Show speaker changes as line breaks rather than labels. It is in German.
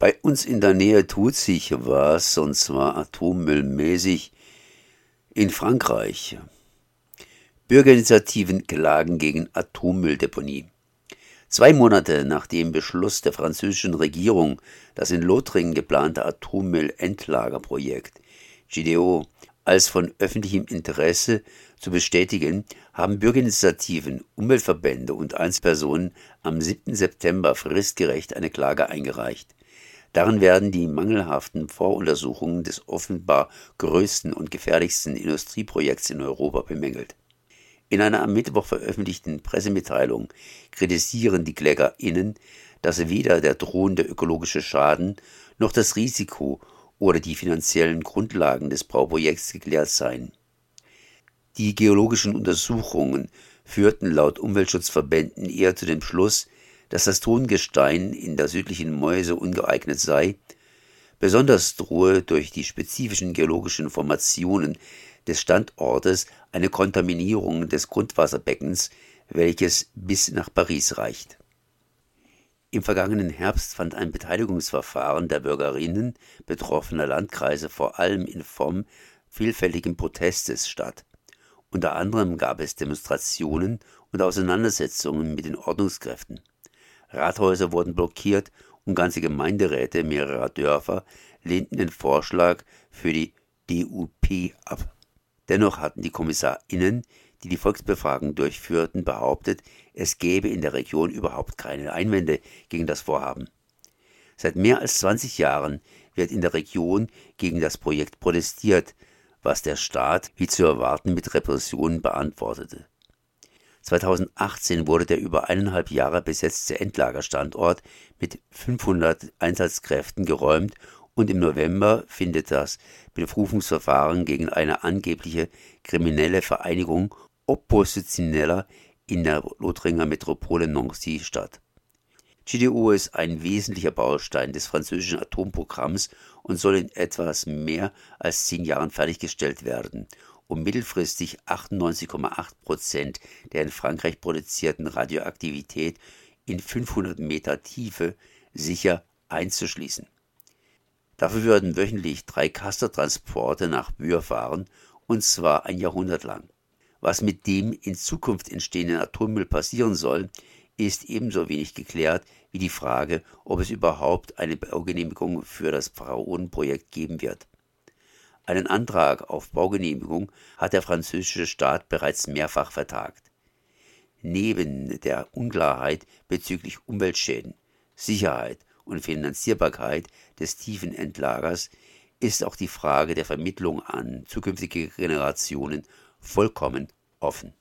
Bei uns in der Nähe tut sich was, und zwar atommüllmäßig in Frankreich. Bürgerinitiativen klagen gegen Atommülldeponie. Zwei Monate nach dem Beschluss der französischen Regierung, das in Lothringen geplante Atommüllendlagerprojekt GDO als von öffentlichem Interesse zu bestätigen, haben Bürgerinitiativen, Umweltverbände und Einzelpersonen am 7. September fristgerecht eine Klage eingereicht. Darin werden die mangelhaften Voruntersuchungen des offenbar größten und gefährlichsten Industrieprojekts in Europa bemängelt. In einer am Mittwoch veröffentlichten Pressemitteilung kritisieren die KlägerInnen, dass weder der drohende ökologische Schaden noch das Risiko oder die finanziellen Grundlagen des Bauprojekts geklärt seien. Die geologischen Untersuchungen führten laut Umweltschutzverbänden eher zu dem Schluss, dass das Tongestein in der südlichen Mäuse ungeeignet sei, besonders drohe durch die spezifischen geologischen Formationen des Standortes eine Kontaminierung des Grundwasserbeckens, welches bis nach Paris reicht. Im vergangenen Herbst fand ein Beteiligungsverfahren der Bürgerinnen betroffener Landkreise vor allem in Form vielfältigen Protestes statt. Unter anderem gab es Demonstrationen und Auseinandersetzungen mit den Ordnungskräften. Rathäuser wurden blockiert und ganze Gemeinderäte mehrerer Dörfer lehnten den Vorschlag für die DUP ab. Dennoch hatten die KommissarInnen, die die Volksbefragung durchführten, behauptet, es gäbe in der Region überhaupt keine Einwände gegen das Vorhaben. Seit mehr als 20 Jahren wird in der Region gegen das Projekt protestiert, was der Staat, wie zu erwarten, mit Repressionen beantwortete. 2018 wurde der über eineinhalb Jahre besetzte Endlagerstandort mit 500 Einsatzkräften geräumt und im November findet das Berufungsverfahren gegen eine angebliche kriminelle Vereinigung Oppositioneller in der Lothringer Metropole Nancy statt. GDO ist ein wesentlicher Baustein des französischen Atomprogramms und soll in etwas mehr als zehn Jahren fertiggestellt werden um mittelfristig 98,8 Prozent der in Frankreich produzierten Radioaktivität in 500 Meter Tiefe sicher einzuschließen. Dafür würden wöchentlich drei Castertransporte nach Bühr fahren, und zwar ein Jahrhundert lang. Was mit dem in Zukunft entstehenden Atommüll passieren soll, ist ebenso wenig geklärt wie die Frage, ob es überhaupt eine Baugenehmigung für das Pharaonenprojekt geben wird. Einen Antrag auf Baugenehmigung hat der französische Staat bereits mehrfach vertagt. Neben der Unklarheit bezüglich Umweltschäden, Sicherheit und Finanzierbarkeit des tiefen Endlagers ist auch die Frage der Vermittlung an zukünftige Generationen vollkommen offen.